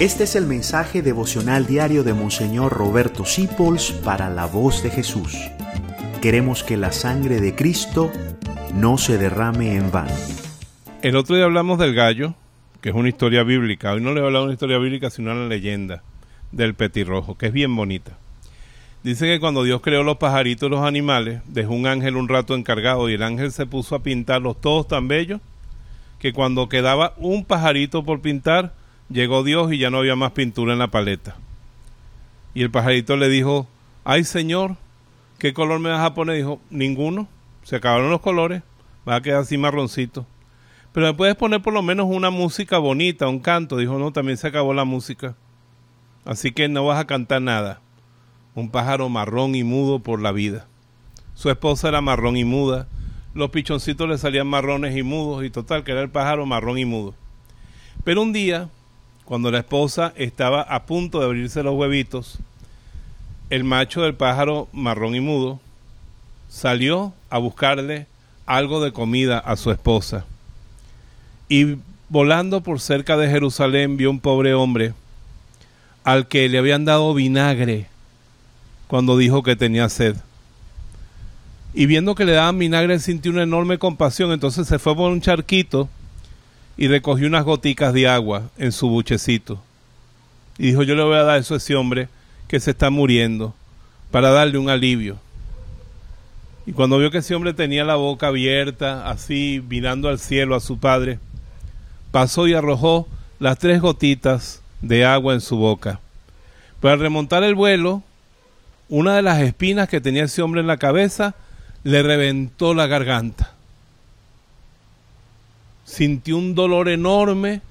Este es el mensaje devocional diario de Monseñor Roberto Sipols para la voz de Jesús. Queremos que la sangre de Cristo no se derrame en vano. El otro día hablamos del gallo, que es una historia bíblica. Hoy no le hablar de una historia bíblica, sino una leyenda del petirrojo, que es bien bonita. Dice que cuando Dios creó los pajaritos y los animales, dejó un ángel un rato encargado y el ángel se puso a pintarlos todos tan bellos que cuando quedaba un pajarito por pintar, Llegó Dios y ya no había más pintura en la paleta. Y el pajarito le dijo, ay Señor, ¿qué color me vas a poner? Dijo, ninguno, se acabaron los colores, va a quedar así marroncito. Pero me puedes poner por lo menos una música bonita, un canto. Dijo, no, también se acabó la música. Así que no vas a cantar nada. Un pájaro marrón y mudo por la vida. Su esposa era marrón y muda. Los pichoncitos le salían marrones y mudos y total que era el pájaro marrón y mudo. Pero un día cuando la esposa estaba a punto de abrirse los huevitos, el macho del pájaro marrón y mudo salió a buscarle algo de comida a su esposa. Y volando por cerca de Jerusalén vio un pobre hombre al que le habían dado vinagre cuando dijo que tenía sed. Y viendo que le daban vinagre sintió una enorme compasión, entonces se fue por un charquito y recogió unas goticas de agua en su buchecito. Y dijo, yo le voy a dar eso a ese hombre que se está muriendo para darle un alivio. Y cuando vio que ese hombre tenía la boca abierta, así mirando al cielo a su padre, pasó y arrojó las tres gotitas de agua en su boca. Pero al remontar el vuelo, una de las espinas que tenía ese hombre en la cabeza le reventó la garganta sintió un dolor enorme,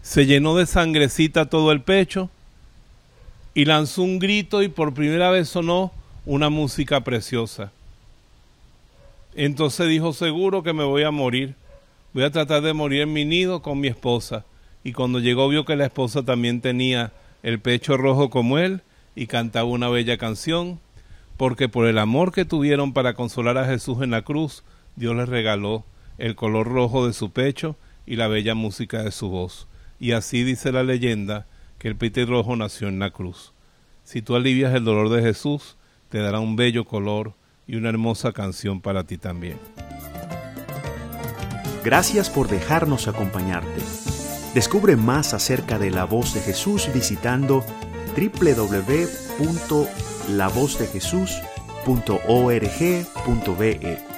se llenó de sangrecita todo el pecho y lanzó un grito y por primera vez sonó una música preciosa. Entonces dijo, seguro que me voy a morir, voy a tratar de morir en mi nido con mi esposa. Y cuando llegó vio que la esposa también tenía el pecho rojo como él y cantaba una bella canción, porque por el amor que tuvieron para consolar a Jesús en la cruz, Dios les regaló el color rojo de su pecho y la bella música de su voz. Y así dice la leyenda que el rojo nació en la cruz. Si tú alivias el dolor de Jesús, te dará un bello color y una hermosa canción para ti también. Gracias por dejarnos acompañarte. Descubre más acerca de la voz de Jesús visitando www.lavozdejesús.org.be